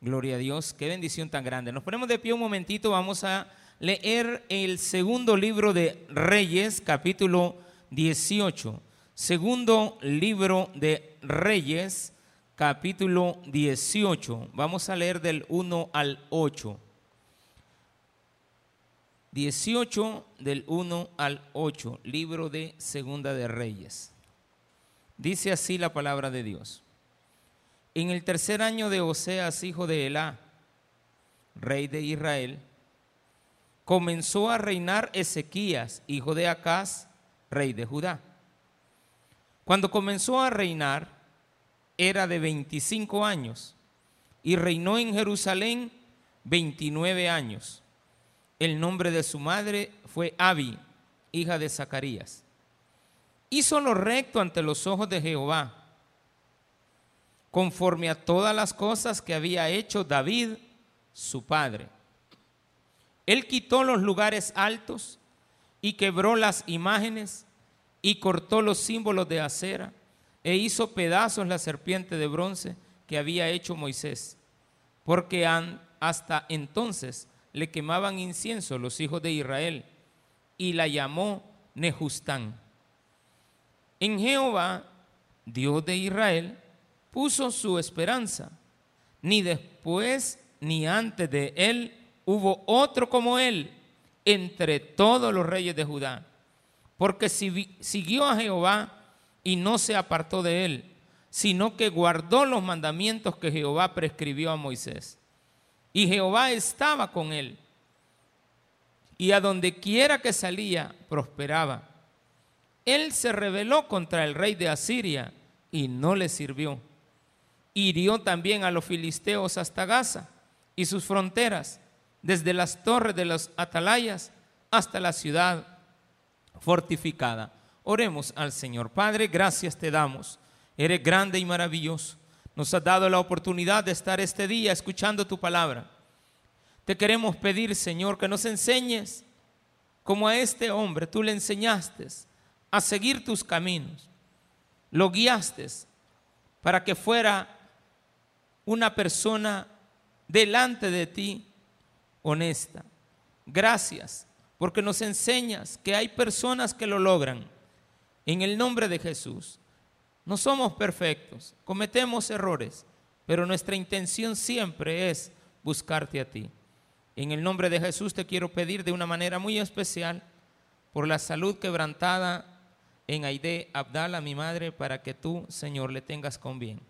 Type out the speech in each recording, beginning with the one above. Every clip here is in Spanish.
Gloria a Dios, qué bendición tan grande. Nos ponemos de pie un momentito, vamos a leer el segundo libro de Reyes, capítulo 18. Segundo libro de Reyes, capítulo 18. Vamos a leer del 1 al 8. 18 del 1 al 8, libro de Segunda de Reyes. Dice así la palabra de Dios. En el tercer año de Oseas, hijo de Elá, rey de Israel, comenzó a reinar Ezequías, hijo de Acaz, rey de Judá. Cuando comenzó a reinar, era de 25 años y reinó en Jerusalén 29 años. El nombre de su madre fue Abi, hija de Zacarías. Hizo lo recto ante los ojos de Jehová conforme a todas las cosas que había hecho David, su padre. Él quitó los lugares altos y quebró las imágenes y cortó los símbolos de acera e hizo pedazos la serpiente de bronce que había hecho Moisés, porque hasta entonces le quemaban incienso los hijos de Israel y la llamó Nejustán. En Jehová, Dios de Israel, puso su esperanza. Ni después ni antes de él hubo otro como él entre todos los reyes de Judá. Porque siguió a Jehová y no se apartó de él, sino que guardó los mandamientos que Jehová prescribió a Moisés. Y Jehová estaba con él. Y a donde quiera que salía, prosperaba. Él se rebeló contra el rey de Asiria y no le sirvió hirió también a los filisteos hasta Gaza y sus fronteras, desde las torres de los atalayas hasta la ciudad fortificada. Oremos al Señor. Padre, gracias te damos. Eres grande y maravilloso. Nos has dado la oportunidad de estar este día escuchando tu palabra. Te queremos pedir, Señor, que nos enseñes como a este hombre tú le enseñaste a seguir tus caminos. Lo guiaste para que fuera una persona delante de ti honesta. Gracias porque nos enseñas que hay personas que lo logran. En el nombre de Jesús. No somos perfectos, cometemos errores, pero nuestra intención siempre es buscarte a ti. En el nombre de Jesús te quiero pedir de una manera muy especial por la salud quebrantada en Aide Abdala, mi madre, para que tú, Señor, le tengas con bien.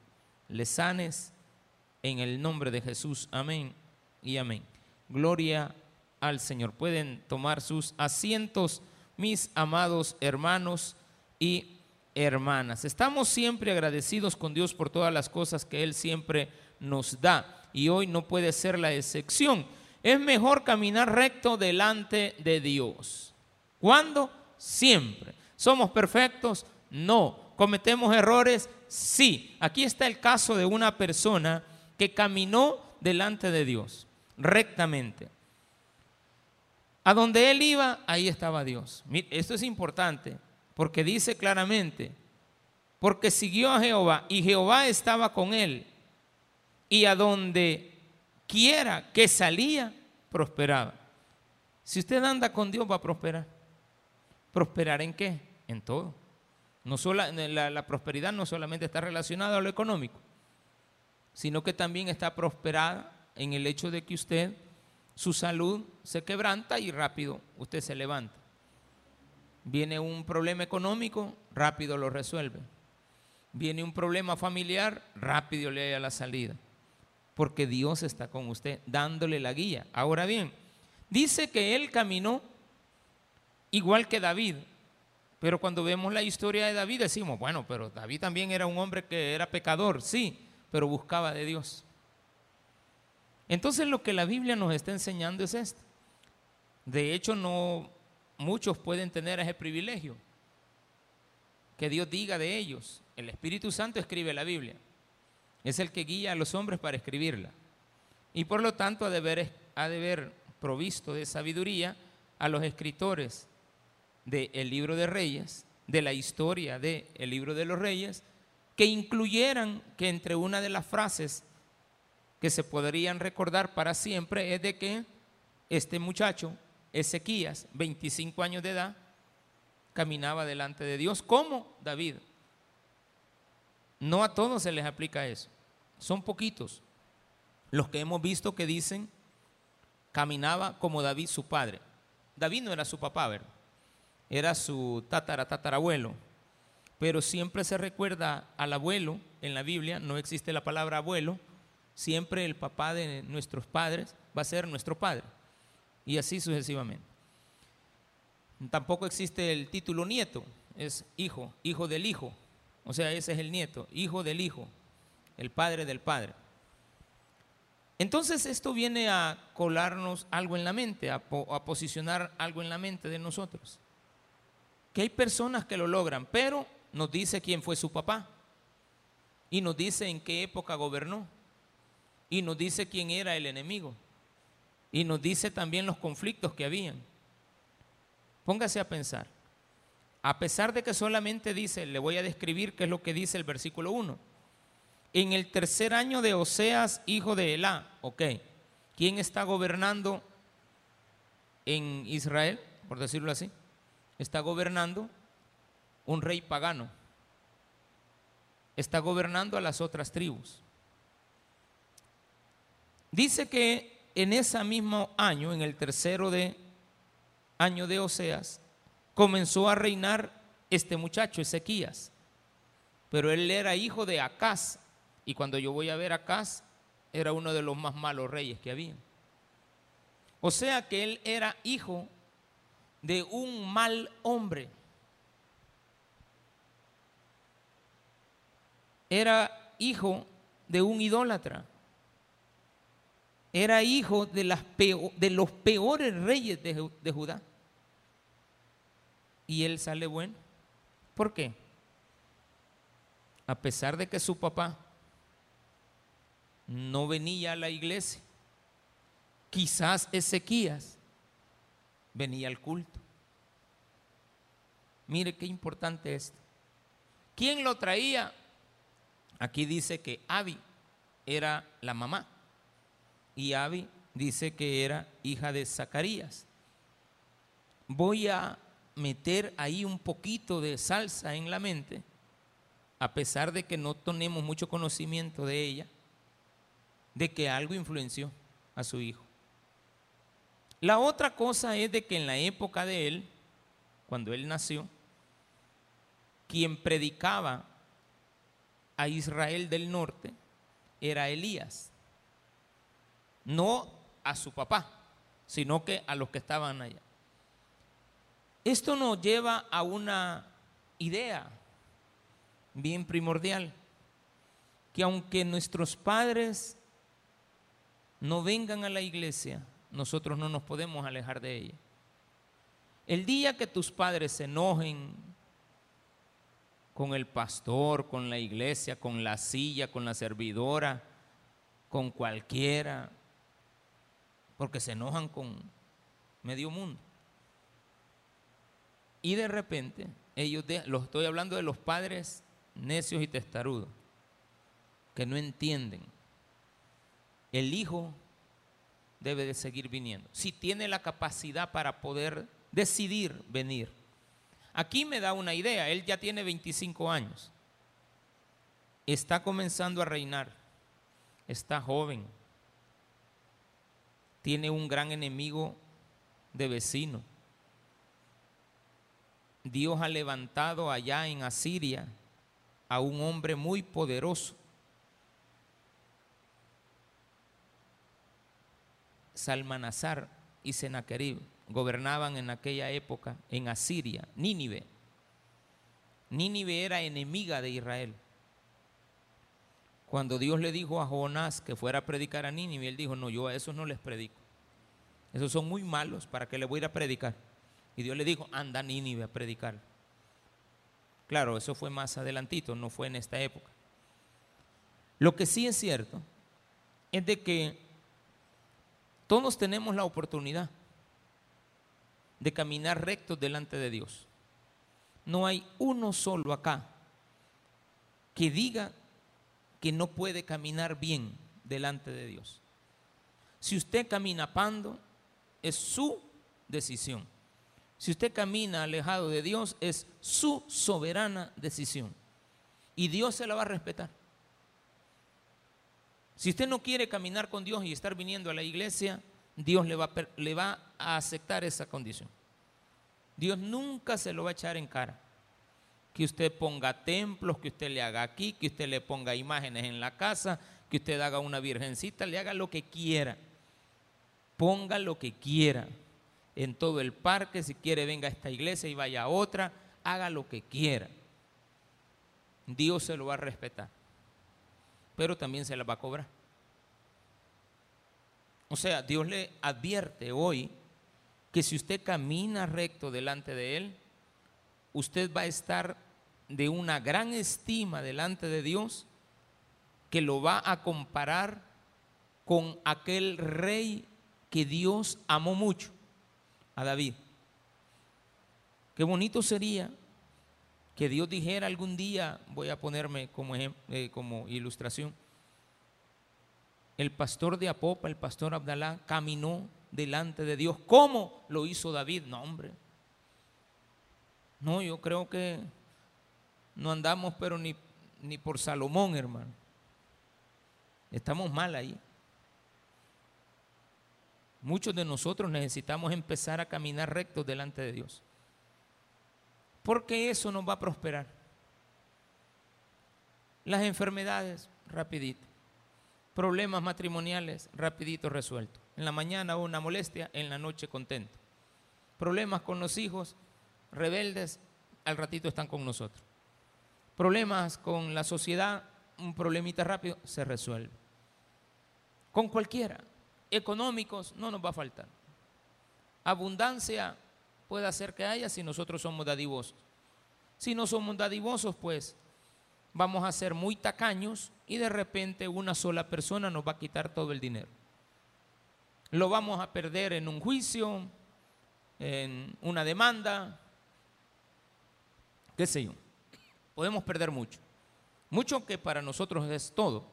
Le sanes en el nombre de Jesús. Amén y amén. Gloria al Señor. Pueden tomar sus asientos, mis amados hermanos y hermanas. Estamos siempre agradecidos con Dios por todas las cosas que Él siempre nos da y hoy no puede ser la excepción. Es mejor caminar recto delante de Dios. ¿Cuándo? Siempre. ¿Somos perfectos? No. ¿Cometemos errores? Sí. Aquí está el caso de una persona que caminó delante de Dios rectamente. A donde él iba, ahí estaba Dios. Esto es importante porque dice claramente, porque siguió a Jehová y Jehová estaba con él y a donde quiera que salía, prosperaba. Si usted anda con Dios va a prosperar. ¿Prosperar en qué? En todo. No la, la prosperidad no solamente está relacionada a lo económico, sino que también está prosperada en el hecho de que usted, su salud se quebranta y rápido usted se levanta. Viene un problema económico, rápido lo resuelve. Viene un problema familiar, rápido le da la salida. Porque Dios está con usted dándole la guía. Ahora bien, dice que él caminó igual que David. Pero cuando vemos la historia de David decimos, bueno, pero David también era un hombre que era pecador, sí, pero buscaba de Dios. Entonces lo que la Biblia nos está enseñando es esto. De hecho, no muchos pueden tener ese privilegio. Que Dios diga de ellos. El Espíritu Santo escribe la Biblia. Es el que guía a los hombres para escribirla. Y por lo tanto ha de haber, ha de provisto de sabiduría a los escritores del libro de Reyes, de la historia del libro de los Reyes, que incluyeran que entre una de las frases que se podrían recordar para siempre es de que este muchacho, Ezequías, 25 años de edad, caminaba delante de Dios como David. No a todos se les aplica eso. Son poquitos los que hemos visto que dicen caminaba como David su padre. David no era su papá, ¿verdad? Era su tatara tatarabuelo. Pero siempre se recuerda al abuelo en la Biblia, no existe la palabra abuelo, siempre el papá de nuestros padres va a ser nuestro padre. Y así sucesivamente. Tampoco existe el título nieto, es hijo, hijo del hijo. O sea, ese es el nieto, hijo del hijo, el padre del padre. Entonces esto viene a colarnos algo en la mente, a, posicionar algo en la mente de nosotros. Que hay personas que lo logran, pero nos dice quién fue su papá. Y nos dice en qué época gobernó. Y nos dice quién era el enemigo. Y nos dice también los conflictos que habían. Póngase a pensar. A pesar de que solamente dice, le voy a describir qué es lo que dice el versículo 1. En el tercer año de Oseas, hijo de Elá, ok. ¿Quién está gobernando en Israel, por decirlo así? Está gobernando un rey pagano. Está gobernando a las otras tribus. Dice que en ese mismo año, en el tercero de año de Oseas, comenzó a reinar este muchacho, Ezequías. Pero él era hijo de Acaz. Y cuando yo voy a ver a Acaz, era uno de los más malos reyes que había. O sea que él era hijo de un mal hombre. Era hijo de un idólatra. Era hijo de, los peores reyes de, de Judá y él sale bueno. ¿Por qué? A pesar de que su papá no venía a la iglesia, quizás Ezequías venía al culto. Mire qué importante esto. ¿Quién lo traía? Aquí dice que Abi era la mamá y Abi dice que era hija de Zacarías. Voy a meter ahí un poquito de salsa en la mente, a pesar de que no tenemos mucho conocimiento de ella, de que algo influenció a su hijo. La otra cosa es de que en la época de él, cuando él nació, quien predicaba a Israel del norte era Elías, no a su papá, sino que a los que estaban allá. Esto nos lleva a una idea bien primordial, que aunque nuestros padres no vengan a la iglesia, nosotros no nos podemos alejar de ella. El día que tus padres se enojen con el pastor, con la iglesia, con la silla, con la servidora, con cualquiera, porque se enojan con medio mundo. Y de repente, ellos, los estoy hablando de los padres necios y testarudos, que no entienden. El hijo debe de seguir viniendo. Si tiene la capacidad para poder decidir venir. Aquí me da una idea, él ya tiene 25 años. Está comenzando a reinar. Está joven. Tiene un gran enemigo de vecino Dios ha levantado allá en Asiria a un hombre muy poderoso. Salmanazar y Sennacherib gobernaban en aquella época en Asiria, Nínive. Nínive era enemiga de Israel. Cuando Dios le dijo a Jonás que fuera a predicar a Nínive, él dijo, no, yo a esos no les predico. Esos son muy malos, ¿para que le voy a ir a predicar? Y Dios le dijo, anda Nínive a predicar. Claro, eso fue más adelantito, no fue en esta época. Lo que sí es cierto es de que todos tenemos la oportunidad de caminar rectos delante de Dios. No hay uno solo acá que diga que no puede caminar bien delante de Dios. Si usted camina pando, es su decisión. Si usted camina alejado de Dios, es su soberana decisión. Y Dios se la va a respetar. Si usted no quiere caminar con Dios y estar viniendo a la iglesia, Dios le va, le va a aceptar esa condición. Dios nunca se lo va a echar en cara. Que usted ponga templos, que usted le haga aquí, que usted le ponga imágenes en la casa, que usted haga una virgencita, le haga lo que quiera. Ponga lo que quiera. En todo el parque, si quiere venga a esta iglesia y vaya a otra, haga lo que quiera. Dios se lo va a respetar pero también se la va a cobrar. O sea, Dios le advierte hoy que si usted camina recto delante de Él, usted va a estar de una gran estima delante de Dios que lo va a comparar con aquel rey que Dios amó mucho, a David. Qué bonito sería que Dios dijera algún día, voy a ponerme como, eh, como ilustración, el pastor de Apopa, el pastor Abdalá, caminó delante de Dios. ¿Cómo lo hizo David? No, hombre. No, yo creo que no andamos, pero ni, ni por Salomón, hermano. Estamos mal ahí. Muchos de nosotros necesitamos empezar a caminar rectos delante de Dios porque eso nos va a prosperar. Las enfermedades, rapidito. Problemas matrimoniales, rapidito resuelto. En la mañana una molestia, en la noche contento. Problemas con los hijos, rebeldes, al ratito están con nosotros. Problemas con la sociedad, un problemita rápido, se resuelve. Con cualquiera. Económicos, no nos va a faltar. Abundancia, puede hacer que haya si nosotros somos dadivosos. Si no somos dadivosos, pues vamos a ser muy tacaños y de repente una sola persona nos va a quitar todo el dinero. Lo vamos a perder en un juicio, en una demanda, qué sé yo. Podemos perder mucho. Mucho que para nosotros es todo.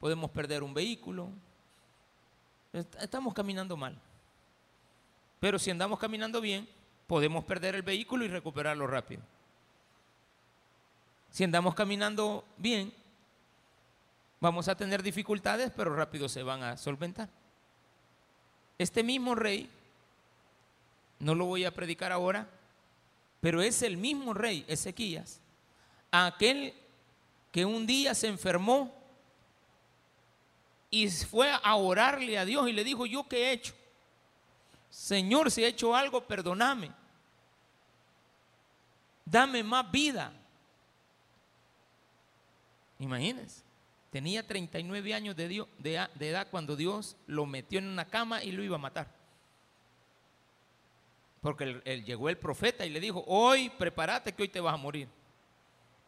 Podemos perder un vehículo. Estamos caminando mal. Pero si andamos caminando bien, podemos perder el vehículo y recuperarlo rápido. Si andamos caminando bien, vamos a tener dificultades, pero rápido se van a solventar. Este mismo rey, no lo voy a predicar ahora, pero es el mismo rey, Ezequías, aquel que un día se enfermó y fue a orarle a Dios y le dijo, ¿yo qué he hecho? Señor, si he hecho algo, perdóname. Dame más vida. Imagínense, tenía 39 años de, edad cuando Dios lo metió en una cama y lo iba a matar. Porque llegó el profeta y le dijo, hoy prepárate que hoy te vas a morir.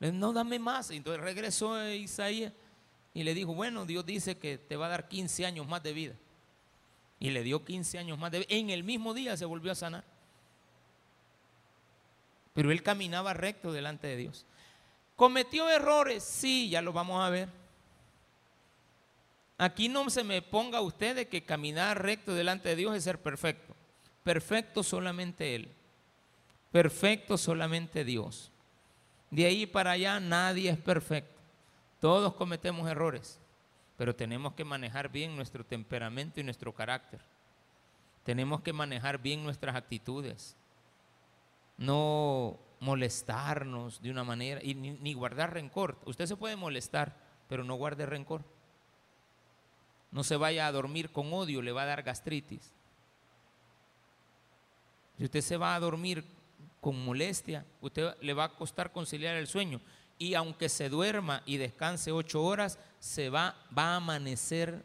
no, dame más. Entonces regresó Isaías y le dijo, bueno, Dios dice que te va a dar 15 años más de vida y le dio 15 años más. De, en el mismo día se volvió a sanar. Pero él caminaba recto delante de Dios. ¿Cometió errores? Sí, ya lo vamos a ver. Aquí no se me ponga usted de que caminar recto delante de Dios es ser perfecto. Perfecto solamente Él. Perfecto solamente Dios. De ahí para allá nadie es perfecto. Todos cometemos errores pero tenemos que manejar bien nuestro temperamento y nuestro carácter. Tenemos que manejar bien nuestras actitudes. No molestarnos de una manera y ni, guardar rencor. Usted se puede molestar, pero no guarde rencor. No se vaya a dormir con odio, le va a dar gastritis. Si usted se va a dormir con molestia, usted le va a costar conciliar el sueño y aunque se duerma y descanse ocho horas, se va, va a amanecer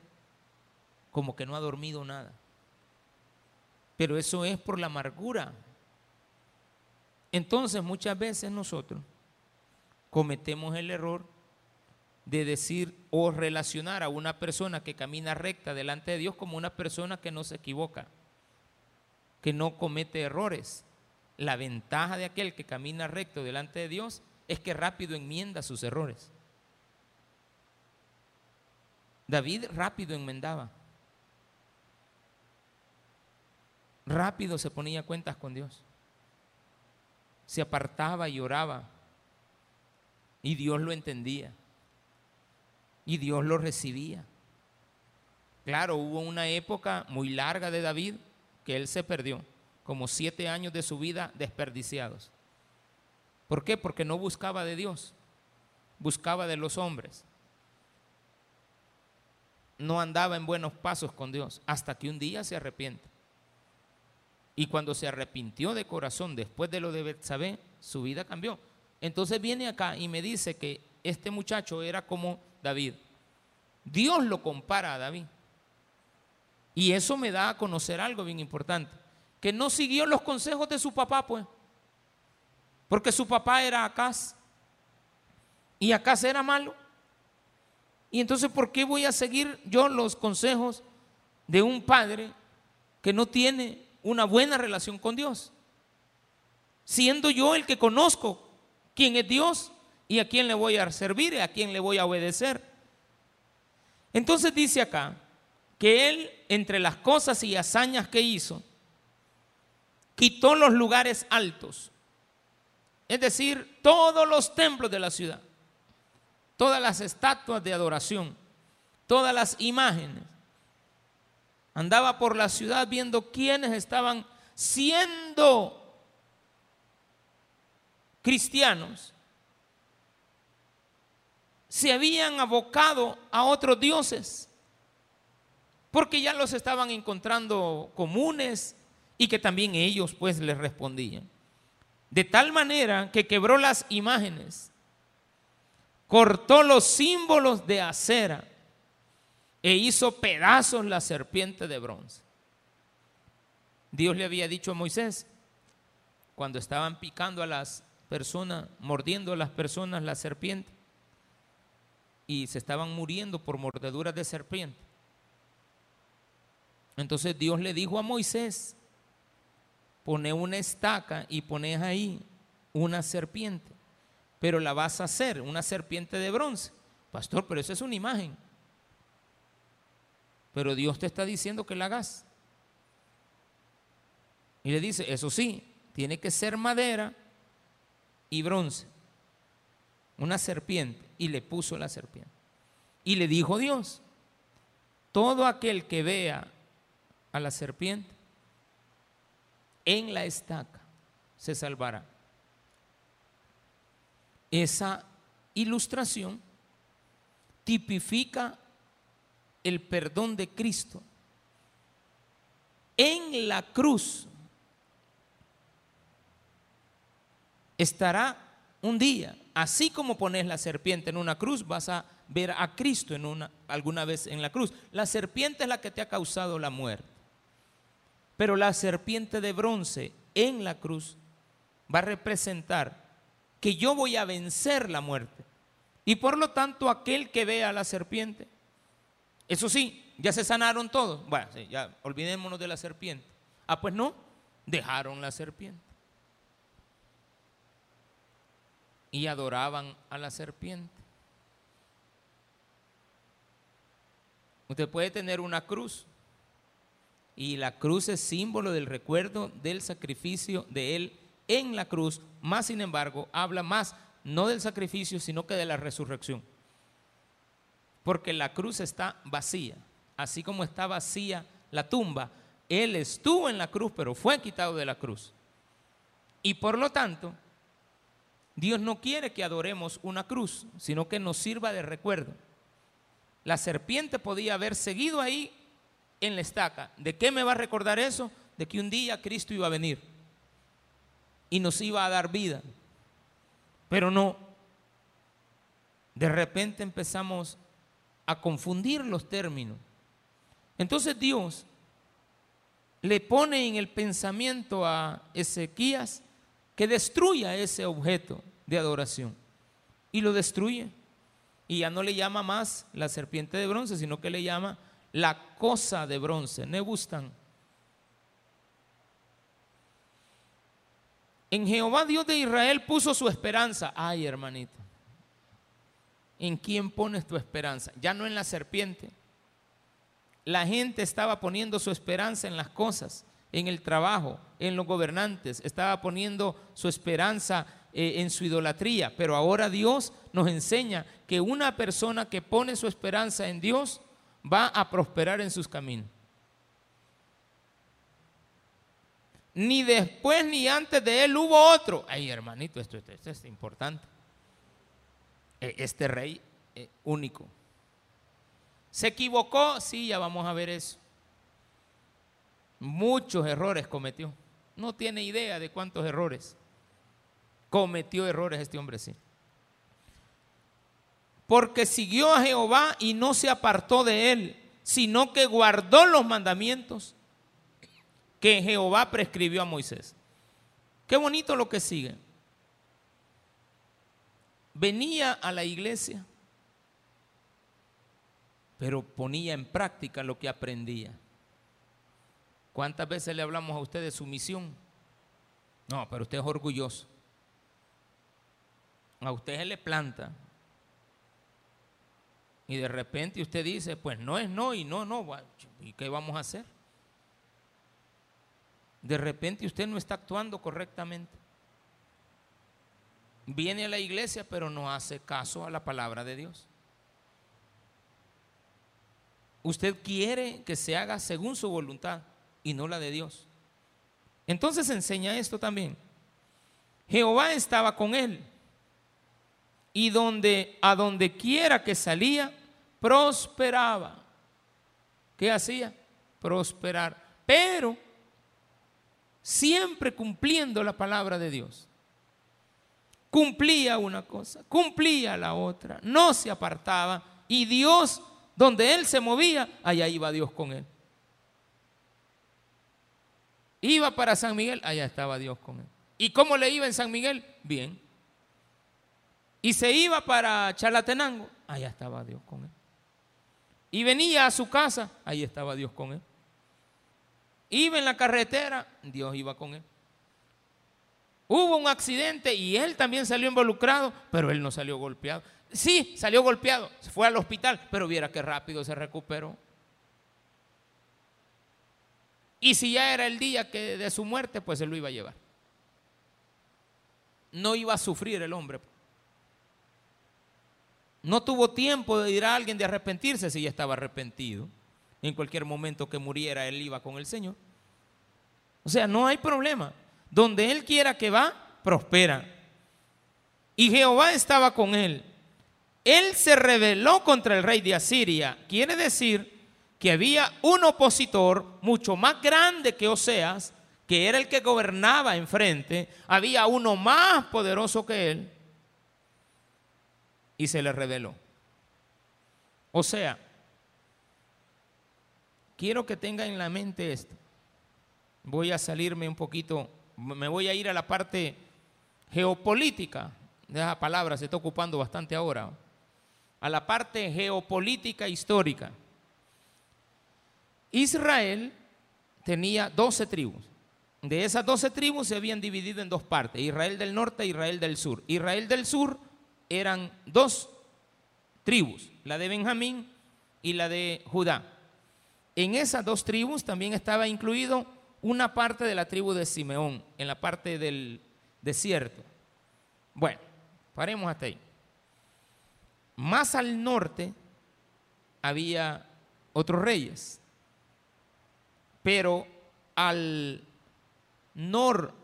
como que no ha dormido nada. Pero eso es por la amargura. Entonces muchas veces nosotros cometemos el error de decir o relacionar a una persona que camina recta delante de Dios como una persona que no se equivoca, que no comete errores. La ventaja de aquel que camina recto delante de Dios es que rápido enmienda sus errores. David rápido enmendaba. Rápido se ponía cuentas con Dios. Se apartaba y oraba. Y Dios lo entendía. Y Dios lo recibía. Claro, hubo una época muy larga de David que él se perdió, como siete años de su vida desperdiciados. ¿Por qué? Porque no buscaba de Dios, buscaba de los hombres. No andaba en buenos pasos con Dios hasta que un día se arrepiente. Y cuando se arrepintió de corazón después de lo de Betsabé, su vida cambió. Entonces viene acá y me dice que este muchacho era como David. Dios lo compara a David. Y eso me da a conocer algo bien importante, que no siguió los consejos de su papá, pues. Porque su papá era Acaz y Acaz era malo. Y entonces, ¿por qué voy a seguir yo los consejos de un padre que no tiene una buena relación con Dios? Siendo yo el que conozco quién es Dios y a quién le voy a servir y a quién le voy a obedecer. Entonces dice acá, que él, entre las cosas y hazañas que hizo, quitó los lugares altos, es decir, todos los templos de la ciudad, todas las estatuas de adoración, todas las imágenes. Andaba por la ciudad viendo quiénes estaban siendo cristianos, se habían abocado a otros dioses porque ya los estaban encontrando comunes y que también ellos pues les respondían. De tal manera que quebró las imágenes, cortó los símbolos de acera e hizo pedazos la serpiente de bronce. Dios le había dicho a Moisés, cuando estaban picando a las personas, mordiendo a las personas la serpiente, y se estaban muriendo por mordeduras de serpiente, entonces Dios le dijo a Moisés, pone una estaca y pones ahí una serpiente, pero la vas a hacer, una serpiente de bronce. Pastor, pero eso es una imagen. Pero Dios te está diciendo que la hagas. Y le dice, eso sí, tiene que ser madera y bronce. Una serpiente. Y le puso la serpiente. Y le dijo Dios, todo aquel que vea a la serpiente, en la estaca se salvará. Esa ilustración tipifica el perdón de Cristo. En la cruz estará un día, así como pones la serpiente en una cruz, vas a ver a Cristo en una, alguna vez en la cruz. La serpiente es la que te ha causado la muerte. Pero la serpiente de bronce en la cruz va a representar que yo voy a vencer la muerte. Y por lo tanto, aquel que vea a la serpiente, eso sí, ya se sanaron todos. Bueno, ya olvidémonos de la serpiente. Ah, pues no, dejaron la serpiente. Y adoraban a la serpiente. Usted puede tener una cruz y la cruz es símbolo del recuerdo del sacrificio de Él en la cruz, más sin embargo habla más no del sacrificio, sino que de la resurrección. Porque la cruz está vacía, así como está vacía la tumba. Él estuvo en la cruz, pero fue quitado de la cruz. Y por lo tanto, Dios no quiere que adoremos una cruz, sino que nos sirva de recuerdo. La serpiente podía haber seguido ahí en la estaca. ¿De qué me va a recordar eso? De que un día Cristo iba a venir y nos iba a dar vida. Pero no. De repente empezamos a confundir los términos. Entonces Dios le pone en el pensamiento a Ezequías que destruya ese objeto de adoración. Y lo destruye. Y ya no le llama más la serpiente de bronce, sino que le llama la cosa de bronce, gustan En Jehová Dios de Israel puso su esperanza. Ay, hermanito. en quién pones tu esperanza, ya no en la serpiente. La gente estaba poniendo su esperanza en las cosas, en el trabajo, en los gobernantes, estaba poniendo su esperanza eh, en su idolatría, pero ahora Dios nos enseña que una persona que pone su esperanza en Dios va a prosperar en sus caminos. Ni después ni antes de él hubo otro. Ay, hermanito, esto, es importante. E, este rey eh, único. ¿Se equivocó? Sí, ya vamos a ver eso. Muchos errores cometió. No tiene idea de cuántos errores. Cometió errores este hombre, sí. Porque siguió a Jehová y no se apartó de él, sino que guardó los mandamientos que Jehová prescribió a Moisés. Qué bonito lo que sigue. Venía a la iglesia, pero ponía en práctica lo que aprendía. ¿Cuántas veces le hablamos a usted de su misión? No, pero usted es orgulloso. A usted se le planta. Y de repente usted dice, pues no es no y no, no. ¿Y qué vamos a hacer? De repente usted no está actuando correctamente. Viene a la iglesia pero no hace caso a la palabra de Dios. Usted quiere que se haga según su voluntad y no la de Dios. Entonces enseña esto también. Jehová estaba con él y donde a donde quiera que salía prosperaba. ¿Qué hacía? Prosperar, pero siempre cumpliendo la palabra de Dios. Cumplía una cosa, cumplía la otra, no se apartaba y Dios, donde él se movía, allá iba Dios con él. Iba para San Miguel, allá estaba Dios con él. ¿Y cómo le iba en San Miguel? Bien. Y se iba para Chalatenango, allá estaba Dios con él. Y venía a su casa, ahí estaba Dios con él. Iba en la carretera, Dios iba con él. Hubo un accidente y él también salió involucrado, pero él no salió golpeado. Sí, salió golpeado, fue al hospital, pero viera qué rápido se recuperó. Y si ya era el día que de su muerte, pues se lo iba a llevar. No iba a sufrir el hombre. No tuvo tiempo de ir a alguien de arrepentirse si ya estaba arrepentido. En cualquier momento que muriera, él iba con el Señor. O sea, no hay problema. Donde él quiera que va, prospera. Y Jehová estaba con él. Él se rebeló contra el rey de Asiria. Quiere decir que había un opositor mucho más grande que Oseas, que era el que gobernaba enfrente, había uno más poderoso que él, y se le reveló. O sea, quiero que tenga en la mente esto. Voy a salirme un poquito, me voy a ir a la parte geopolítica, de esa palabra se está ocupando bastante ahora, a la parte geopolítica histórica. Israel tenía 12 tribus. De esas 12 tribus se habían dividido en dos partes, Israel del norte e Israel del sur. Israel del sur eran dos tribus, la de Benjamín y la de Judá. En esas dos tribus también estaba incluido una parte de la tribu de Simeón, en la parte del desierto. Bueno, paremos hasta ahí. Más al norte había otros reyes, pero al noreste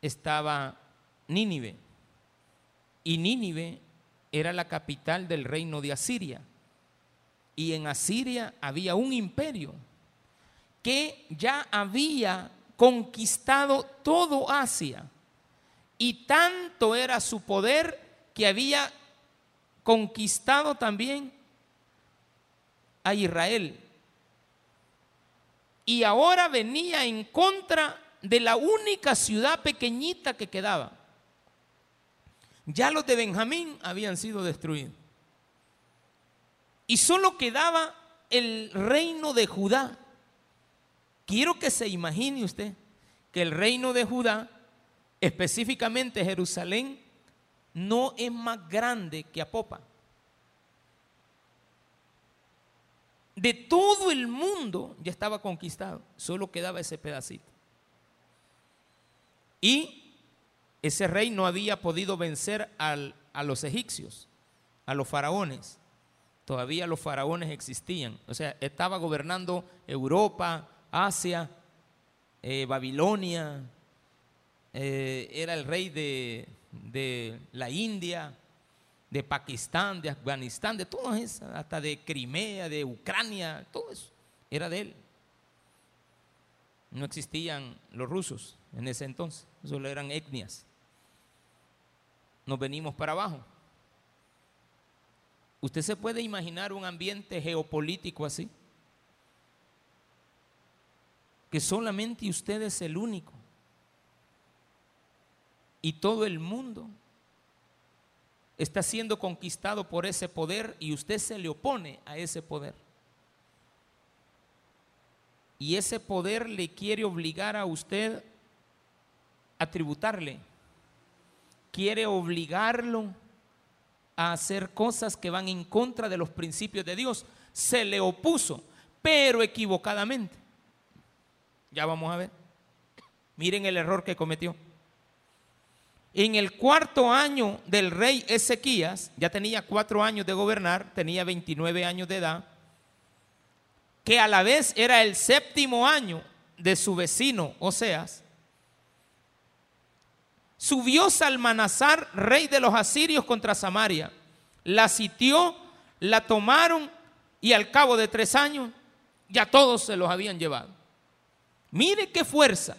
estaba Nínive. Y Nínive era la capital del reino de Asiria. Y en Asiria había un imperio que ya había conquistado todo Asia. Y tanto era su poder que había conquistado también a Israel. Y ahora venía en contra de la única ciudad pequeñita que quedaba. Ya los de Benjamín habían sido destruidos. Y solo quedaba el reino de Judá. Quiero que se imagine usted que el reino de Judá, específicamente Jerusalén, no es más grande que Apopa. De todo el mundo ya estaba conquistado, solo quedaba ese pedacito. Y ese rey no había podido vencer a los egipcios, a los faraones. Todavía los faraones existían. O sea, estaba gobernando Europa, Asia, eh, Babilonia, eh, era el rey de, de la India, de Pakistán, de Afganistán, de todas esas, hasta de Crimea, de Ucrania, todo eso, era de él. No existían los rusos en ese entonces, solo eran etnias. Nos venimos para abajo. ¿Usted se puede imaginar un ambiente geopolítico así? Que solamente usted es el único. Y todo el mundo está siendo conquistado por ese poder y usted se le opone a ese poder. Y ese poder le quiere obligar a usted a tributarle. Quiere obligarlo a hacer cosas que van en contra de los principios de Dios. Se le opuso, pero equivocadamente. Ya vamos a ver. Miren el error que cometió. En el cuarto año del rey Ezequías, ya tenía cuatro años de gobernar, tenía 29 años de edad, que a la vez era el séptimo año de su vecino Oseas, subió Salmanasar, rey de los asirios, contra Samaria, la sitió, la tomaron y al cabo de tres años ya todos se los habían llevado. Mire qué fuerza.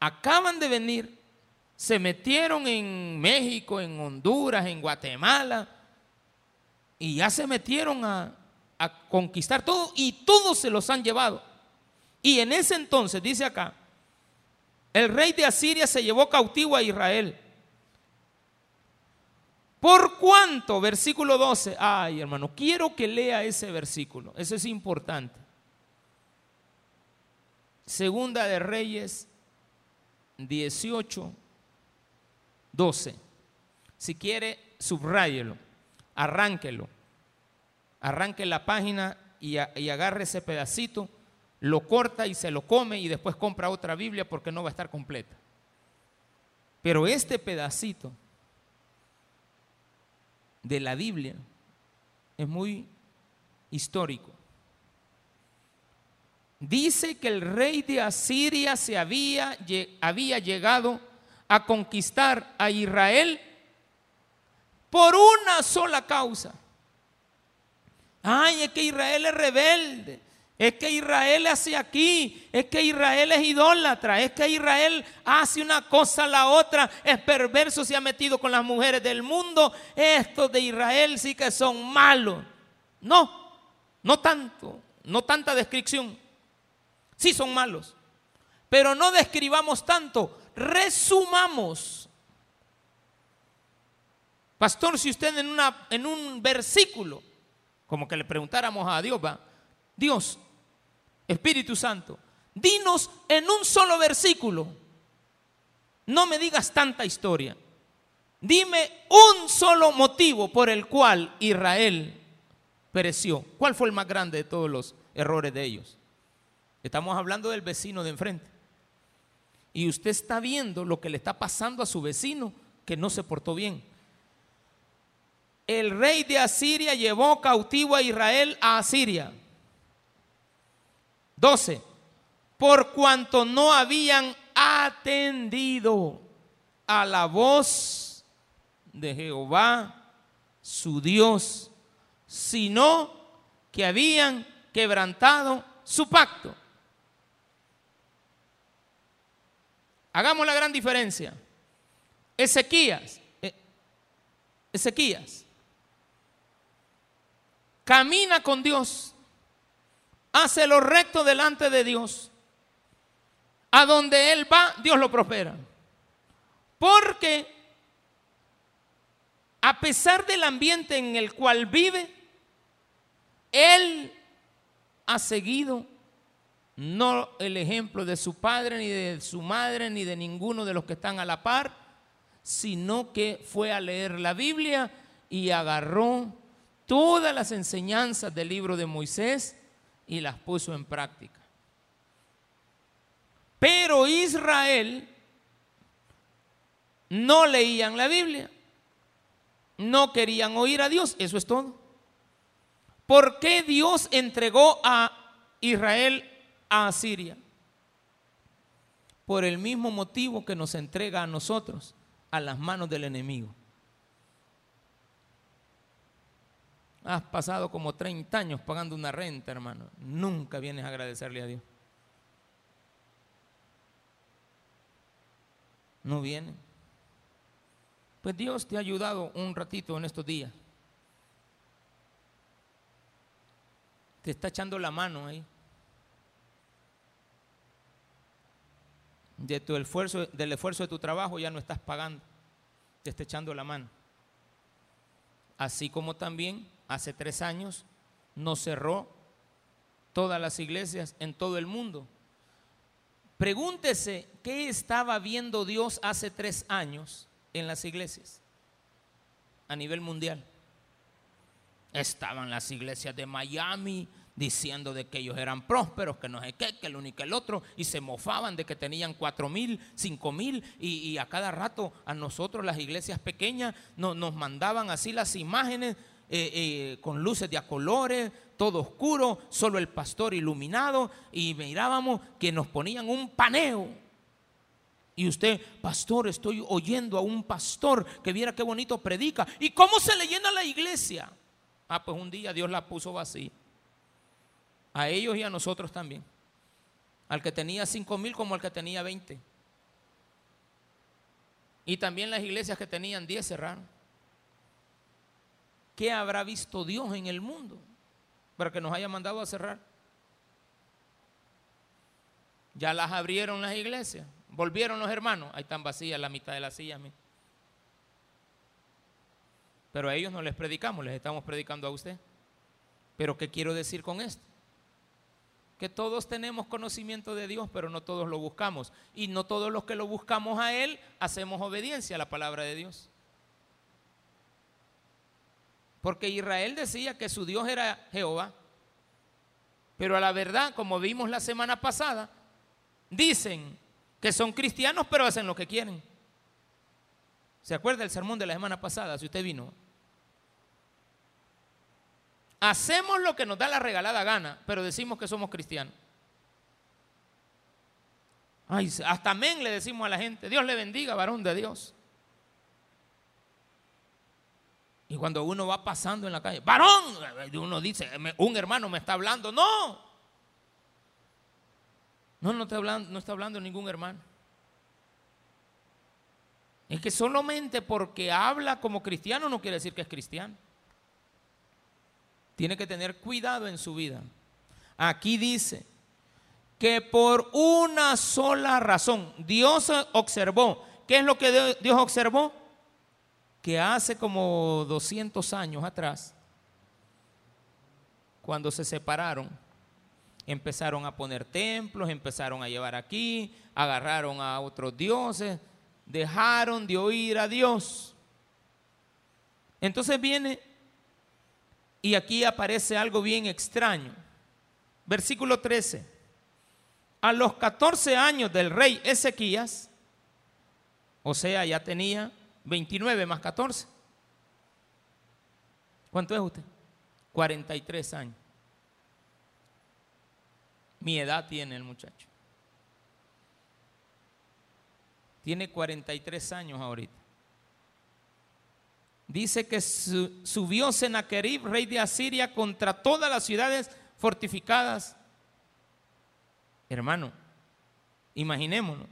Acaban de venir se metieron en México, en Honduras, en Guatemala, y ya se metieron a, conquistar todo y todos se los han llevado. Y en ese entonces, dice acá, el rey de Asiria se llevó cautivo a Israel. ¿Por cuánto? Versículo 12. Ay, hermano, quiero que lea ese versículo. Eso es importante. Segunda de Reyes 18, 12. Si quiere, subráyelo, arránquelo, arranque la página y, y agarre ese pedacito, lo corta y se lo come y después compra otra Biblia porque no va a estar completa. Pero este pedacito de la Biblia es muy histórico. Dice que el rey de Asiria se había, había llegado a conquistar a Israel por una sola causa. Ay, es que Israel es rebelde. Es que Israel hace aquí, es que Israel es idólatra, es que Israel hace una cosa a la otra, es perverso, se ha metido con las mujeres del mundo. Estos de Israel sí que son malos. No, no tanto, no tanta descripción. Sí son malos, pero no describamos tanto resumamos. Pastor, si usted en, una, en un versículo, como que le preguntáramos a Dios, va, Dios, Espíritu Santo, dinos en un solo versículo, no me digas tanta historia, dime un solo motivo por el cual Israel pereció. ¿Cuál fue el más grande de todos los errores de ellos? Estamos hablando del vecino de enfrente y usted está viendo lo que le está pasando a su vecino que no se portó bien. El rey de Asiria llevó cautivo a Israel a Asiria. 12. Por cuanto no habían atendido a la voz de Jehová, su Dios, sino que habían quebrantado su pacto. Hagamos la gran diferencia. Ezequías, eh, Ezequías, camina con Dios, hace lo recto delante de Dios. A donde él va, Dios lo prospera. Porque a pesar del ambiente en el cual vive, él ha seguido no el ejemplo de su padre, ni de su madre, ni de ninguno de los que están a la par, sino que fue a leer la Biblia y agarró todas las enseñanzas del libro de Moisés y las puso en práctica. Pero Israel no leían la Biblia, no querían oír a Dios, eso es todo. ¿Por qué Dios entregó a Israel a Asiria? Por el mismo motivo que nos entrega a nosotros a las manos del enemigo. Has pasado como 30 años pagando una renta, hermano. Nunca vienes a agradecerle a Dios. No viene. Pues Dios te ha ayudado un ratito en estos días. Te está echando la mano ahí. De tu esfuerzo, del esfuerzo de tu trabajo ya no estás pagando. Te está echando la mano. Así como también hace tres años nos cerró todas las iglesias en todo el mundo. Pregúntese qué estaba viendo Dios hace tres años en las iglesias a nivel mundial. Estaban las iglesias de Miami diciendo de que ellos eran prósperos, que no sé qué, que el uno y que el otro, y se mofaban de que tenían cuatro mil, cinco mil, y, a cada rato a nosotros las iglesias pequeñas nos mandaban así las imágenes eh, eh, con luces de a colores, todo oscuro, solo el pastor iluminado, y mirábamos que nos ponían un paneo. Y usted, pastor, estoy oyendo a un pastor que viera qué bonito predica. ¿Y cómo se le llena la iglesia? Ah, pues un día Dios la puso vacía. A ellos y a nosotros también. Al que tenía cinco mil como al que tenía 20. Y también las iglesias que tenían 10 cerraron. ¿Qué habrá visto Dios en el mundo para que nos haya mandado a cerrar? Ya las abrieron las iglesias, volvieron los hermanos, ahí están vacías la mitad de las sillas. Pero a ellos no les predicamos, les estamos predicando a usted. Pero ¿qué quiero decir con esto? Que todos tenemos conocimiento de Dios, pero no todos lo buscamos. Y no todos los que lo buscamos a Él hacemos obediencia a la palabra de Dios. Porque Israel decía que su Dios era Jehová. Pero a la verdad, como vimos la semana pasada, dicen que son cristianos, pero hacen lo que quieren. ¿Se acuerda el sermón de la semana pasada? Si usted vino. Hacemos lo que nos da la regalada gana, pero decimos que somos cristianos. Ay, hasta amén le decimos a la gente. Dios le bendiga, varón de Dios. Y cuando uno va pasando en la calle, varón, uno dice, un hermano me está hablando. No. No, no está hablando, no está hablando ningún hermano. Es que solamente porque habla como cristiano no quiere decir que es cristiano. Tiene que tener cuidado en su vida. Aquí dice que por una sola razón Dios observó. ¿Qué es lo que Dios observó? que hace como 200 años atrás, cuando se separaron, empezaron a poner templos, empezaron a llevar aquí, agarraron a otros dioses, dejaron de oír a Dios. Entonces viene y aquí aparece algo bien extraño. Versículo 13. A los 14 años del rey Ezequías, o sea, ya tenía 29 más 14. ¿Cuánto es usted? 43 años. Mi edad tiene el muchacho. Tiene 43 años ahorita. Dice que subió Sennacherib, rey de Asiria, contra todas las ciudades fortificadas. Hermano, imaginémonos,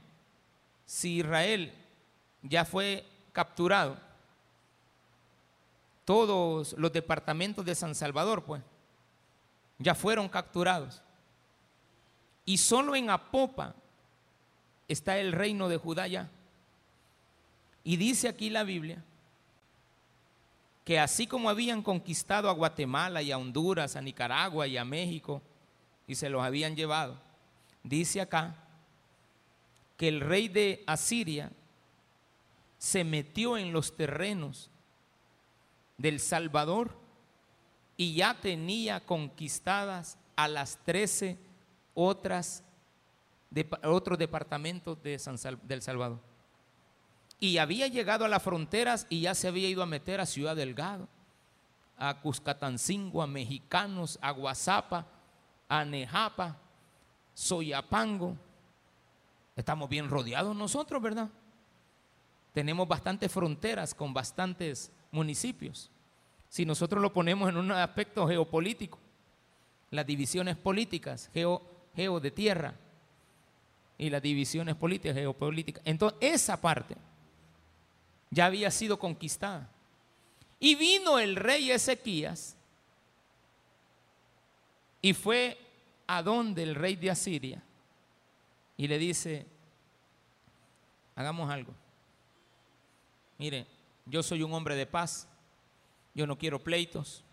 si Israel ya fue capturado. Todos los departamentos de San Salvador, pues, ya fueron capturados. Y solo en Apopa está el reino de Judá ya. Y dice aquí la Biblia que así como habían conquistado a Guatemala y a Honduras, a Nicaragua y a México, y se los habían llevado, dice acá que el rey de Asiria se metió en los terrenos del Salvador y ya tenía conquistadas a las 13 otras de, otros departamentos de San del Salvador. Y había llegado a las fronteras y ya se había ido a meter a Ciudad Delgado, a Cuscatancingo, a Mexicanos, a Guasapa, a Nejapa, Soyapango. Estamos bien rodeados nosotros, ¿verdad? Tenemos bastantes fronteras con bastantes municipios. Si nosotros lo ponemos en un aspecto geopolítico, las divisiones políticas, geo, geo de tierra, y las divisiones políticas, geopolíticas. Entonces, esa parte ya había sido conquistada. Y vino el rey Ezequías y fue a donde el rey de Asiria y le dice, hagamos algo. Mire, yo soy un hombre de paz, yo no quiero pleitos.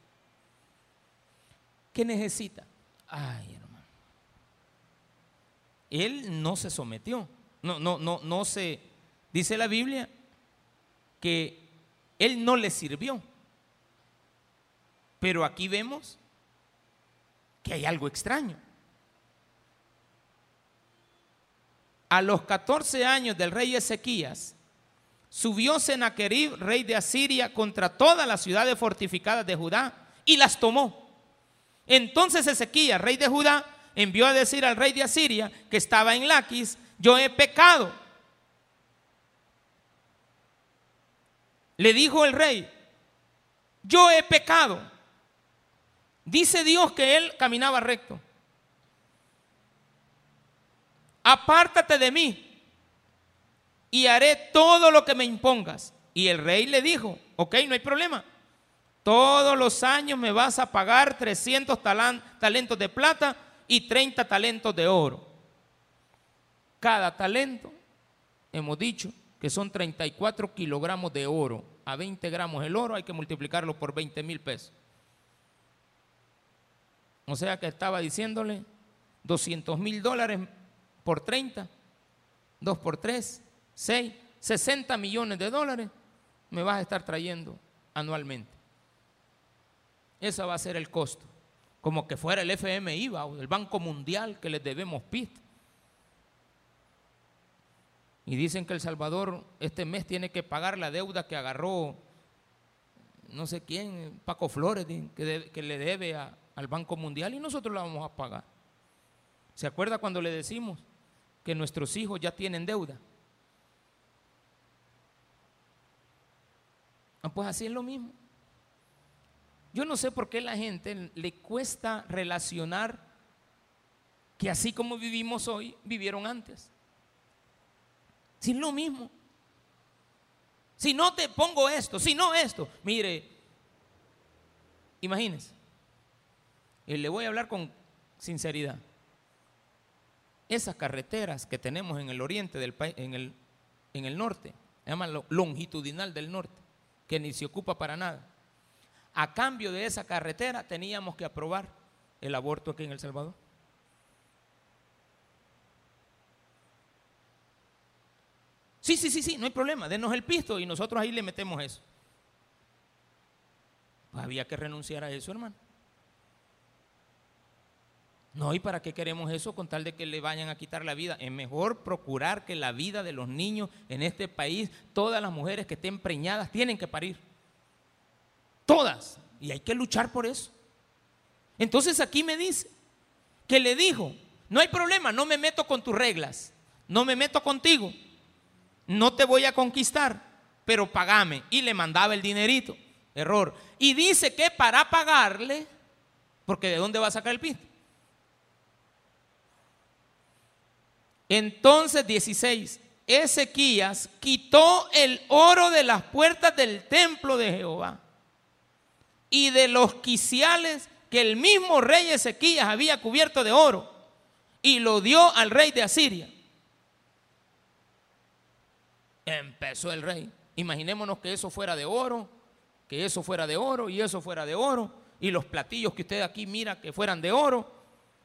¿Qué necesita? Ay, hermano. Él no se sometió. No, no, no, no se. Dice la Biblia que él no le sirvió. Pero aquí vemos que hay algo extraño. A los 14 años del rey Ezequías, subió Sennacherib, rey de Asiria, contra todas las ciudades fortificadas de Judá y las tomó. Entonces Ezequías, rey de Judá, envió a decir al rey de Asiria que estaba en Laquis, yo he pecado. Le dijo el rey, yo he pecado. Dice Dios que él caminaba recto. Apártate de mí y haré todo lo que me impongas. Y el rey le dijo, ok, no hay problema. Todos los años me vas a pagar 300 talentos de plata y 30 talentos de oro. Cada talento, hemos dicho, que son 34 kilogramos de oro. A 20 gramos el oro hay que multiplicarlo por 20 mil pesos. O sea que estaba diciéndole 200 mil dólares por 30, 2 por 3, 6, 60 millones de dólares me vas a estar trayendo anualmente. Ese va a ser el costo. Como que fuera el FMI, el Banco Mundial que les debemos pista. Y dicen que El Salvador este mes tiene que pagar la deuda que agarró no sé quién, Paco Flores, que, le debe al Banco Mundial y nosotros la vamos a pagar. ¿Se acuerda cuando le decimos que nuestros hijos ya tienen deuda? Ah, pues así es lo mismo. Yo no sé por qué a la gente le cuesta relacionar que así como vivimos hoy, vivieron antes. Si es lo mismo. Si no te pongo esto, si no esto, mire, imagínense. Y le voy a hablar con sinceridad. Esas carreteras que tenemos en el oriente del país, en el, en el norte, se llama longitudinal del norte que ni se ocupa para nada. A cambio de esa carretera teníamos que aprobar el aborto aquí en El Salvador. Sí, sí, sí, sí, no hay problema, denos el pisto y nosotros ahí le metemos eso. Pues había que renunciar a eso, hermano. No, ¿y para qué queremos eso con tal de que le vayan a quitar la vida? Es mejor procurar que la vida de los niños en este país, todas las mujeres que estén preñadas tienen que parir. Todas. Y hay que luchar por eso. Entonces aquí me dice que le dijo, no hay problema, no me meto con tus reglas, no me meto contigo, no te voy a conquistar, pero pagame. Y le mandaba el dinerito. Error. Y dice que para pagarle, porque ¿de dónde va a sacar el pisto? Entonces 16, Ezequías quitó el oro de las puertas del templo de Jehová y de los quiciales que el mismo rey Ezequías había cubierto de oro y lo dio al rey de Asiria. Empezó el rey. Imaginémonos que eso fuera de oro, que eso fuera de oro y eso fuera de oro y los platillos que usted aquí mira que fueran de oro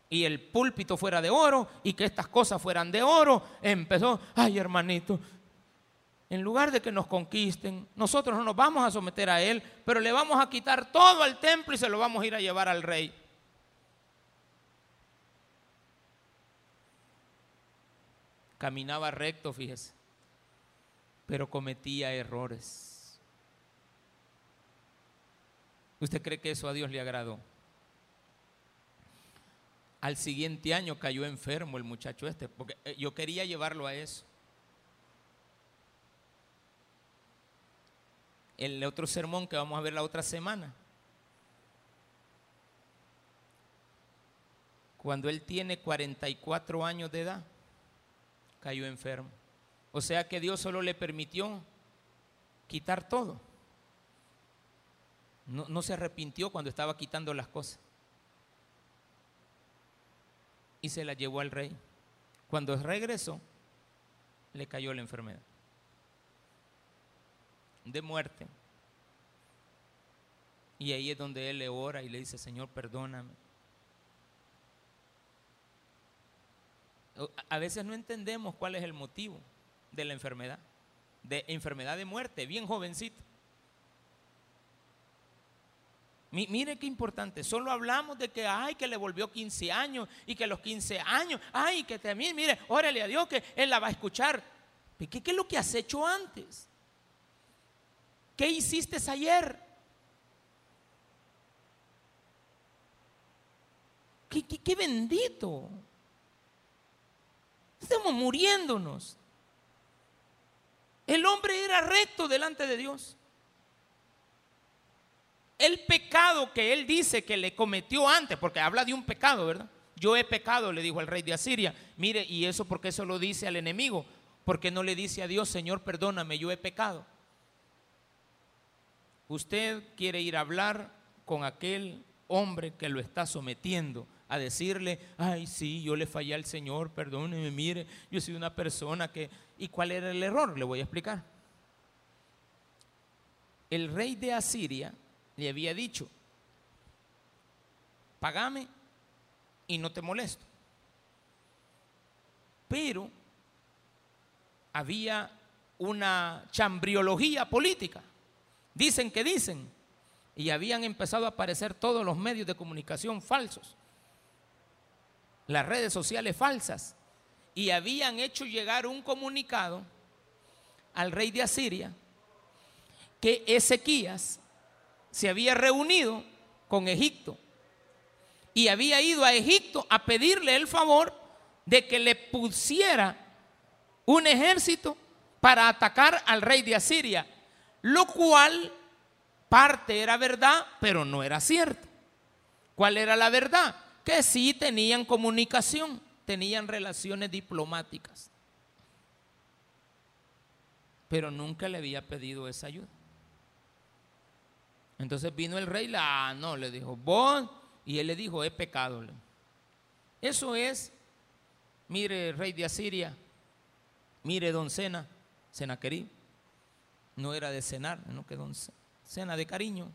y el púlpito fuera de oro y que estas cosas fueran de oro, empezó, ay hermanito, En lugar de que nos conquisten, nosotros no nos vamos a someter a Él, pero le vamos a quitar todo al templo y se lo vamos a ir a llevar al rey. Caminaba recto, fíjese, pero cometía errores. ¿Usted cree que eso a Dios le agradó? Al siguiente año cayó enfermo el muchacho este, porque eh, yo quería llevarlo a eso. El otro sermón que vamos a ver la otra semana. Cuando él tiene 44 años de edad, cayó enfermo. O sea que Dios solo le permitió quitar todo. No, se arrepintió cuando estaba quitando las cosas y se la llevó al rey. Cuando regresó, le cayó la enfermedad de muerte. Y ahí es donde él le ora y le dice, Señor, perdóname. A veces no entendemos cuál es el motivo de la enfermedad, de enfermedad de muerte, bien jovencito. Mire qué importante, solo hablamos de que, ay, que le volvió 15 años y que los 15 años, ay, que también, mire, órale a Dios que Él la va a escuchar. ¿Qué, es lo que has hecho antes? ¿Qué hiciste ayer? ¿Qué, qué, qué bendito? Estamos muriéndonos. El hombre era recto delante de Dios el pecado que él dice que le cometió antes, porque habla de un pecado, ¿verdad? Yo he pecado, le dijo al rey de Asiria. Mire, ¿y eso porque eso lo dice al enemigo? Porque no le dice a Dios, Señor, perdóname, yo he pecado. Usted quiere ir a hablar con aquel hombre que lo está sometiendo a decirle, ay, sí, yo le fallé al Señor, perdóneme, mire, yo soy una persona que... ¿Y cuál era el error? Le voy a explicar. El rey de Asiria le había dicho, pagame y no te molesto. Pero había una chambriología política. Dicen que dicen. Y habían empezado a aparecer todos los medios de comunicación falsos. Las redes sociales falsas. Y habían hecho llegar un comunicado al rey de Asiria que Ezequías se había reunido con Egipto y había ido a Egipto a pedirle el favor de que le pusiera un ejército para atacar al rey de Asiria, lo cual parte era verdad, pero no era cierto. ¿Cuál era la verdad? Que sí tenían comunicación, tenían relaciones diplomáticas, pero nunca le había pedido esa ayuda. Entonces vino el rey, la, no, le dijo, vos, y él le dijo, es pecado. Eso es, mire, rey de Asiria, mire, don Sena, Senaquerí, no era de cenar, no que don Cena de cariño.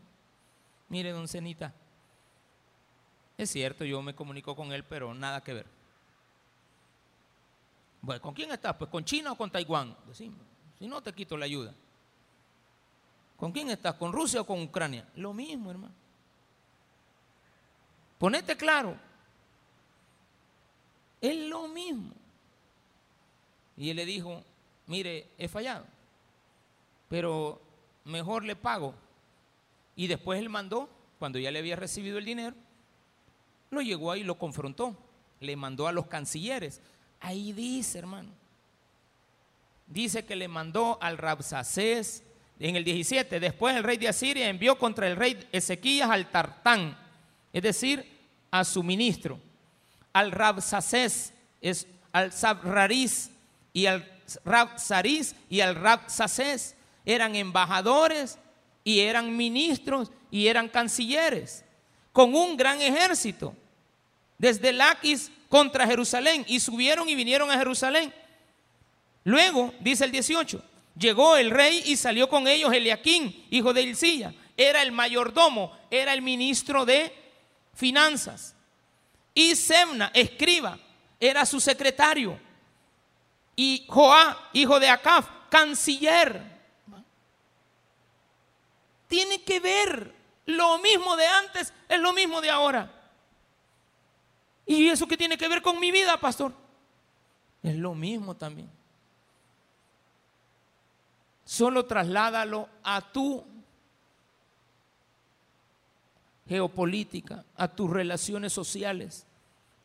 Mire, don Cenita, es cierto, yo me comunico con él, pero nada que ver. Bueno, ¿con quién estás? Pues con China o con Taiwán. Decime, si no te quito la ayuda. ¿Con quién estás? ¿Con Rusia o con Ucrania? Lo mismo, hermano. Ponete claro. Es lo mismo. Y él le dijo, mire, he fallado, pero mejor le pago. Y después él mandó, cuando ya le había recibido el dinero, lo llegó ahí y lo confrontó. Le mandó a los cancilleres. Ahí dice, hermano. Dice que le mandó al Rabsacés, en el 17, después el rey de Asiria envió contra el rey Ezequías al Tartán, es decir, a su ministro, al Rabsacés, es, al Sabrariz y al Rabsariz y al Rabsacés. Eran embajadores y eran ministros y eran cancilleres, con un gran ejército, desde Laquis contra Jerusalén, y subieron y vinieron a Jerusalén. Luego, dice el 18, Llegó el rey y salió con ellos Eliaquín, hijo de Ilcilla. Era el mayordomo, era el ministro de finanzas. Y Semna, escriba, era su secretario. Y Joá, hijo de Acaf, canciller. Tiene que ver lo mismo de antes, es lo mismo de ahora. ¿Y eso qué tiene que ver con mi vida, pastor? Es lo mismo también. Solo trasládalo a tu geopolítica, a tus relaciones sociales,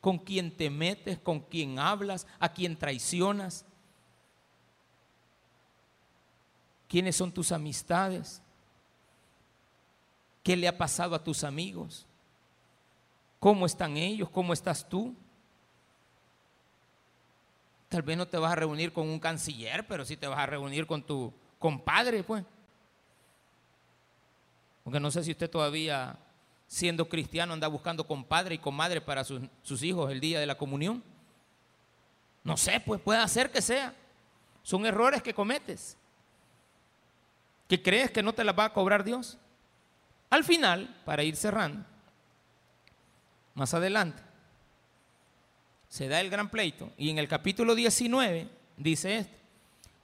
con quien te metes, con quien hablas, a quien traicionas. ¿Quiénes son tus amistades? ¿Qué le ha pasado a tus amigos? ¿Cómo están ellos? ¿Cómo estás tú? Tal vez no te vas a reunir con un canciller, pero sí te vas a reunir con tu compadre, pues. Porque no sé si usted todavía, siendo cristiano, anda buscando compadre y comadre para sus, sus hijos el día de la comunión. No sé, pues puede hacer que sea. Son errores que cometes. Que crees que no te las va a cobrar Dios. Al final, para ir cerrando, más adelante, se da el gran pleito. Y en el capítulo 19 dice esto.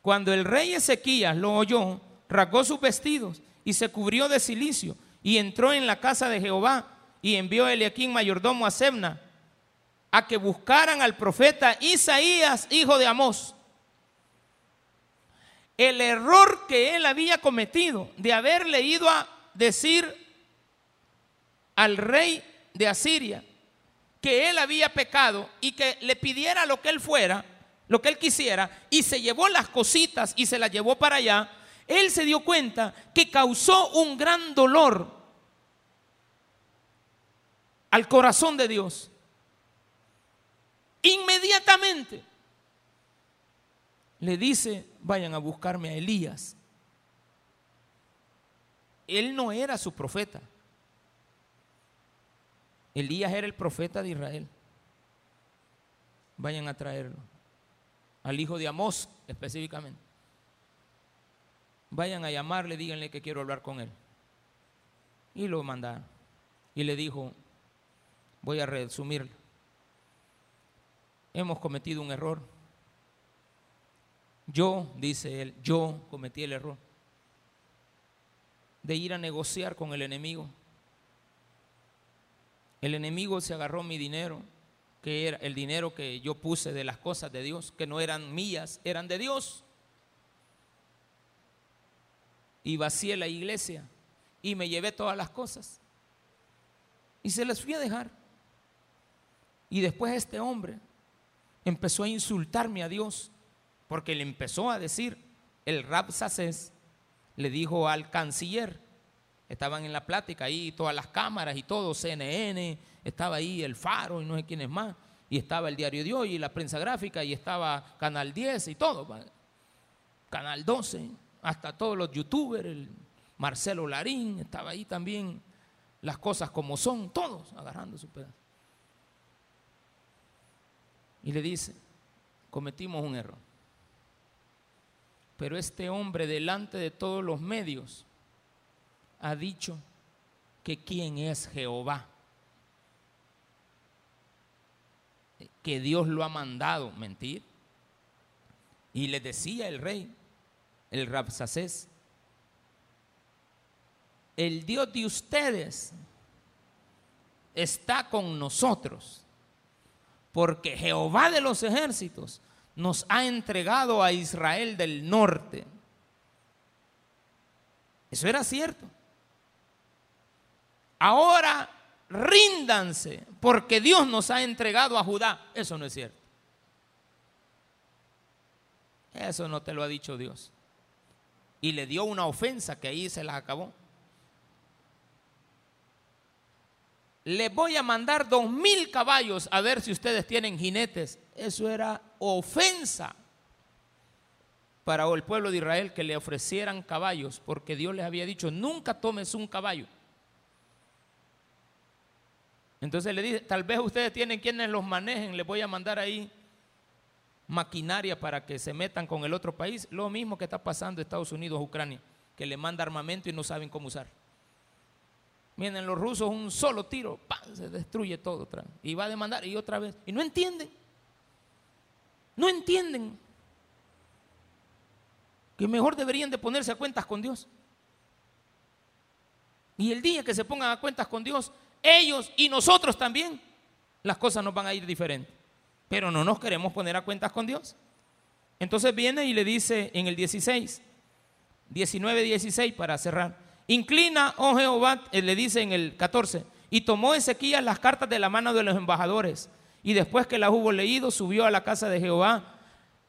Cuando el rey Ezequías lo oyó, rasgó sus vestidos y se cubrió de silicio y entró en la casa de Jehová y envió a Eliaquín mayordomo a Sebna a que buscaran al profeta Isaías, hijo de Amós. El error que él había cometido de haberle ido a decir al rey de Asiria que él había pecado y que le pidiera lo que él fuera, lo que él quisiera, y se llevó las cositas y se las llevó para allá, él se dio cuenta que causó un gran dolor al corazón de Dios. Inmediatamente le dice, vayan a buscarme a Elías. Él no era su profeta. Elías era el profeta de Israel. Vayan a traerlo. Al hijo de Amós específicamente. Vayan a llamarle, díganle que quiero hablar con él. Y lo mandaron. Y le dijo, voy a resumirlo. Hemos cometido un error. Yo, dice él, yo cometí el error de ir a negociar con el enemigo el enemigo se agarró mi dinero, que era el dinero que yo puse de las cosas de Dios, que no eran mías, eran de Dios. Y vacié la iglesia y me llevé todas las cosas. Y se las fui a dejar. Y después este hombre empezó a insultarme a Dios, porque le empezó a decir, el Rabsaces le dijo al canciller, Estaban en la plática ahí todas las cámaras y todo, CNN, estaba ahí el Faro y no sé quién es más, y estaba el Diario de Hoy y la prensa gráfica y estaba Canal 10 y todo, Canal 12, hasta todos los youtubers, el Marcelo Larín, estaba ahí también, las cosas como son, todos agarrando su pedazo. Y le dice, cometimos un error. Pero este hombre delante de todos los medios ha dicho que quién es Jehová. Que Dios lo ha mandado mentir. Y le decía el rey, el Rabsacés, el Dios de ustedes está con nosotros, porque Jehová de los ejércitos nos ha entregado a Israel del norte. Eso era cierto. Ahora ríndanse porque Dios nos ha entregado a Judá. Eso no es cierto. Eso no te lo ha dicho Dios. Y le dio una ofensa que ahí se la acabó. Les voy a mandar dos mil caballos a ver si ustedes tienen jinetes. Eso era ofensa para el pueblo de Israel que le ofrecieran caballos, porque Dios les había dicho, nunca tomes un caballo. Entonces le dice, tal vez ustedes tienen quienes los manejen, les voy a mandar ahí maquinaria para que se metan con el otro país. Lo mismo que está pasando Estados Unidos, Ucrania, que le manda armamento y no saben cómo usar. Miren, los rusos un solo tiro, se destruye todo. Y va a demandar y otra vez. Y no entienden. No entienden. que mejor deberían de ponerse a cuentas con Dios. Y el día que se pongan a cuentas con Dios, ellos y nosotros también, las cosas nos van a ir diferentes. Pero no nos queremos poner a cuentas con Dios. Entonces viene y le dice en el 16, 19, 16 para cerrar. Inclina, oh Jehová, eh, le dice en el 14, y tomó Ezequías las cartas de la mano de los embajadores. Y después que las hubo leído, subió a la casa de Jehová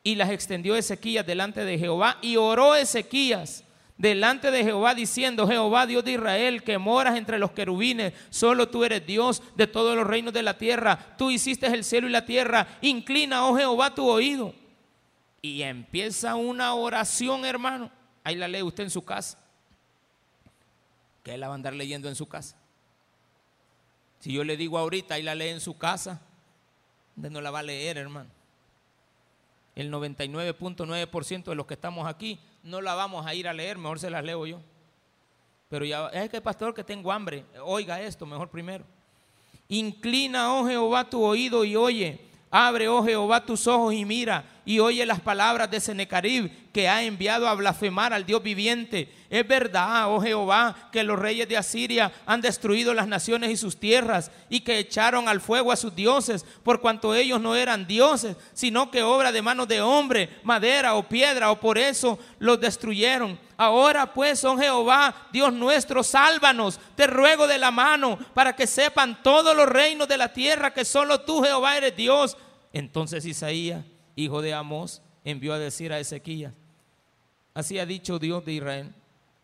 y las extendió Ezequías delante de Jehová. Y oró Ezequías delante de Jehová diciendo, Jehová Dios de Israel, que moras entre los querubines, solo tú eres Dios de todos los reinos de la tierra. Tú hiciste el cielo y la tierra. Inclina, oh Jehová, tu oído. Y empieza una oración, hermano. Ahí la lee usted en su casa. ¿Qué la va a andar leyendo en su casa? Si yo le digo ahorita, ahí la lee en su casa, ¿dónde no la va a leer, hermano? El 99.9% de los que estamos aquí no la vamos a ir a leer, mejor se las leo yo. Pero ya, es que pastor que tengo hambre, oiga esto mejor primero. Inclina, oh Jehová, tu oído y oye. Abre, oh Jehová, tus ojos y mira y oye las palabras de Senecarib que ha enviado a blasfemar al Dios viviente. Es verdad, oh Jehová, que los reyes de Asiria han destruido las naciones y sus tierras y que echaron al fuego a sus dioses, por cuanto ellos no eran dioses, sino que obra de manos de hombre, madera o piedra, o por eso los destruyeron. Ahora pues, oh Jehová, Dios nuestro, sálvanos, te ruego de la mano, para que sepan todos los reinos de la tierra que solo tú, Jehová, eres Dios. Entonces Isaías hijo de Amós, envió a decir a Ezequías, así ha dicho Dios de Israel,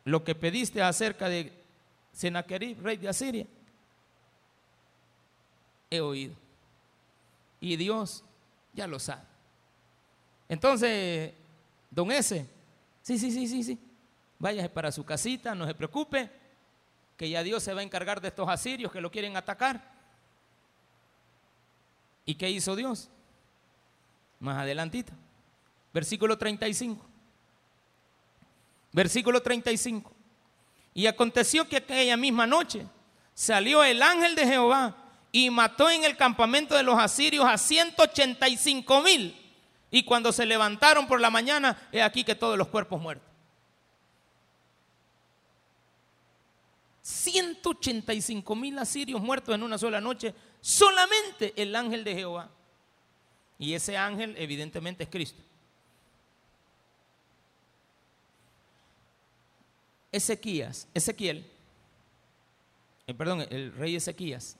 lo que pediste acerca de Sennacherib, rey de Asiria, he oído. Y Dios ya lo sabe. Entonces, don ese, sí, sí, sí, sí, sí, váyase para su casita, no se preocupe, que ya Dios se va a encargar de estos asirios que lo quieren atacar. ¿Y qué hizo Dios? Más adelantito. Versículo 35. Versículo 35. Y aconteció que aquella misma noche salió el ángel de Jehová y mató en el campamento de los asirios a 185 mil. Y cuando se levantaron por la mañana, he aquí que todos los cuerpos muertos. 185 mil asirios muertos en una sola noche, solamente el ángel de Jehová. Y ese ángel evidentemente es Cristo. Ezequías, Ezequiel, eh, perdón, el rey Ezequías,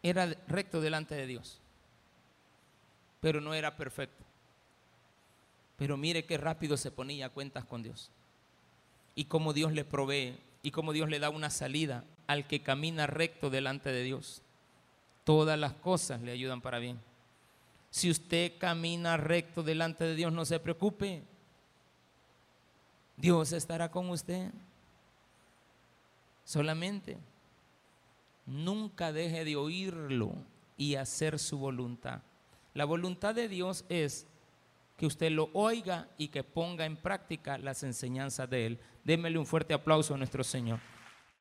era recto delante de Dios, pero no era perfecto. Pero mire qué rápido se ponía a cuentas con Dios. Y cómo Dios le provee y cómo Dios le da una salida al que camina recto delante de Dios todas las cosas le ayudan para bien. Si usted camina recto delante de Dios, no se preocupe. Dios estará con usted. Solamente nunca deje de oírlo y hacer su voluntad. La voluntad de Dios es que usted lo oiga y que ponga en práctica las enseñanzas de Él. Démele un fuerte aplauso a nuestro Señor.